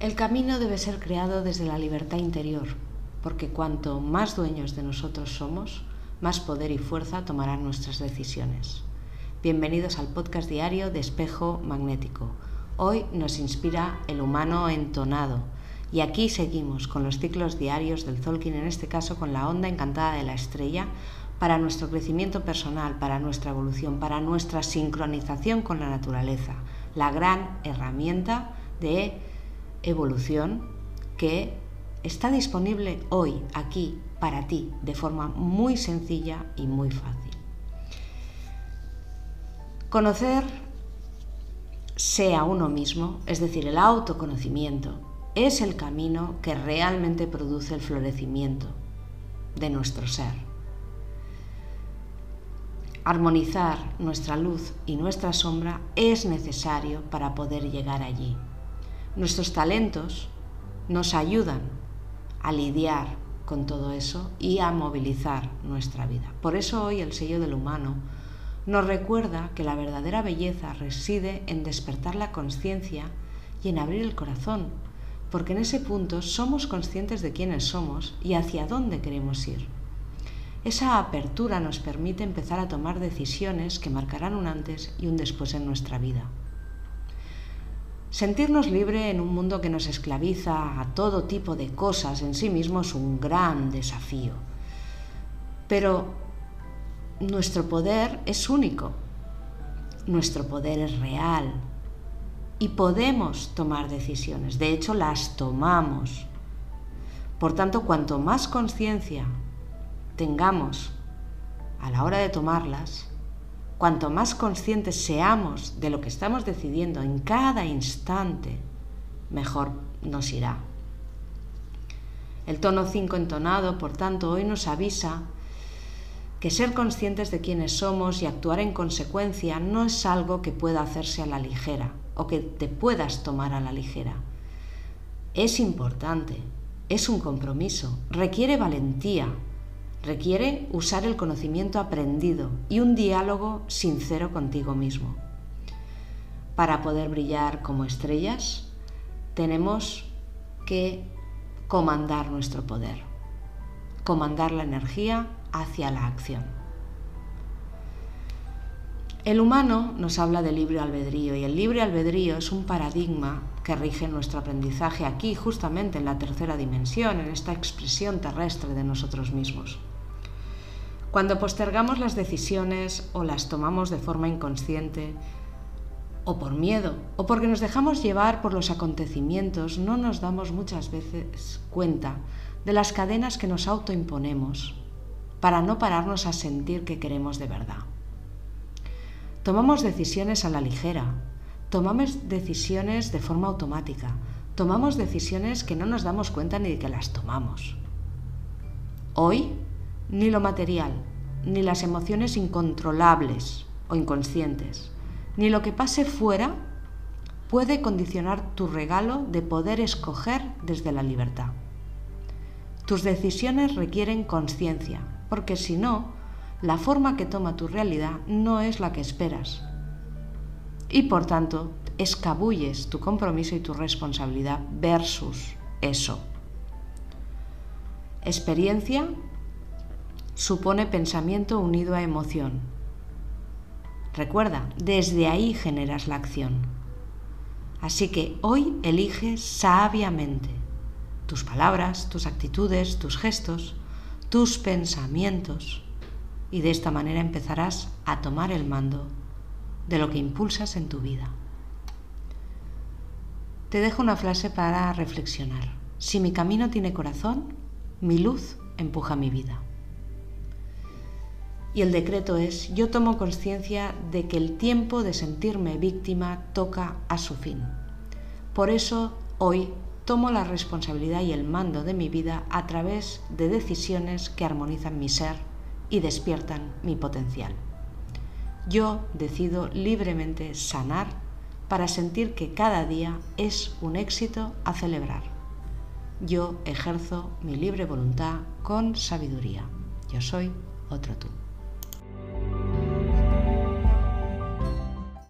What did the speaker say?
El camino debe ser creado desde la libertad interior, porque cuanto más dueños de nosotros somos, más poder y fuerza tomarán nuestras decisiones. Bienvenidos al podcast diario de Espejo Magnético. Hoy nos inspira el humano entonado y aquí seguimos con los ciclos diarios del Tolkien, en este caso con la onda encantada de la estrella, para nuestro crecimiento personal, para nuestra evolución, para nuestra sincronización con la naturaleza, la gran herramienta de evolución que está disponible hoy, aquí, para ti, de forma muy sencilla y muy fácil. Conocer sea uno mismo, es decir, el autoconocimiento, es el camino que realmente produce el florecimiento de nuestro ser. Armonizar nuestra luz y nuestra sombra es necesario para poder llegar allí. Nuestros talentos nos ayudan a lidiar con todo eso y a movilizar nuestra vida. Por eso hoy el sello del humano nos recuerda que la verdadera belleza reside en despertar la conciencia y en abrir el corazón, porque en ese punto somos conscientes de quiénes somos y hacia dónde queremos ir. Esa apertura nos permite empezar a tomar decisiones que marcarán un antes y un después en nuestra vida. Sentirnos libre en un mundo que nos esclaviza a todo tipo de cosas en sí mismo es un gran desafío. Pero nuestro poder es único, nuestro poder es real y podemos tomar decisiones, de hecho las tomamos. Por tanto, cuanto más conciencia tengamos a la hora de tomarlas, Cuanto más conscientes seamos de lo que estamos decidiendo en cada instante, mejor nos irá. El tono 5 entonado, por tanto, hoy nos avisa que ser conscientes de quiénes somos y actuar en consecuencia no es algo que pueda hacerse a la ligera o que te puedas tomar a la ligera. Es importante, es un compromiso, requiere valentía, Requiere usar el conocimiento aprendido y un diálogo sincero contigo mismo. Para poder brillar como estrellas, tenemos que comandar nuestro poder, comandar la energía hacia la acción. El humano nos habla de libre albedrío y el libre albedrío es un paradigma que rige nuestro aprendizaje aquí, justamente en la tercera dimensión, en esta expresión terrestre de nosotros mismos. Cuando postergamos las decisiones o las tomamos de forma inconsciente, o por miedo, o porque nos dejamos llevar por los acontecimientos, no nos damos muchas veces cuenta de las cadenas que nos autoimponemos para no pararnos a sentir que queremos de verdad. Tomamos decisiones a la ligera, tomamos decisiones de forma automática, tomamos decisiones que no nos damos cuenta ni de que las tomamos. Hoy ni lo material, ni las emociones incontrolables o inconscientes, ni lo que pase fuera puede condicionar tu regalo de poder escoger desde la libertad. Tus decisiones requieren conciencia, porque si no, la forma que toma tu realidad no es la que esperas. Y por tanto, escabulles tu compromiso y tu responsabilidad versus eso. Experiencia supone pensamiento unido a emoción. Recuerda, desde ahí generas la acción. Así que hoy elige sabiamente tus palabras, tus actitudes, tus gestos, tus pensamientos y de esta manera empezarás a tomar el mando de lo que impulsas en tu vida. Te dejo una frase para reflexionar. Si mi camino tiene corazón, mi luz empuja mi vida. Y el decreto es, yo tomo conciencia de que el tiempo de sentirme víctima toca a su fin. Por eso hoy tomo la responsabilidad y el mando de mi vida a través de decisiones que armonizan mi ser y despiertan mi potencial. Yo decido libremente sanar para sentir que cada día es un éxito a celebrar. Yo ejerzo mi libre voluntad con sabiduría. Yo soy otro tú.